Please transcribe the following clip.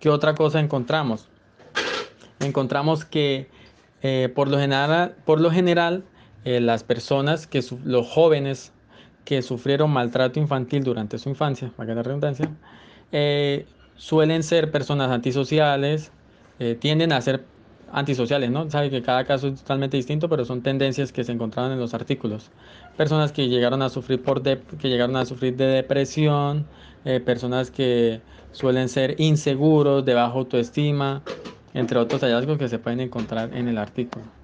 ¿qué otra cosa encontramos? Encontramos que eh, por lo general, por lo general eh, las personas, que los jóvenes que sufrieron maltrato infantil durante su infancia, para la redundancia, eh, suelen ser personas antisociales, tienden a ser antisociales, ¿no? Sabe que cada caso es totalmente distinto, pero son tendencias que se encontraban en los artículos. Personas que llegaron a sufrir por que llegaron a sufrir de depresión, personas que suelen ser inseguros, de baja autoestima, entre otros hallazgos que se pueden encontrar en el artículo.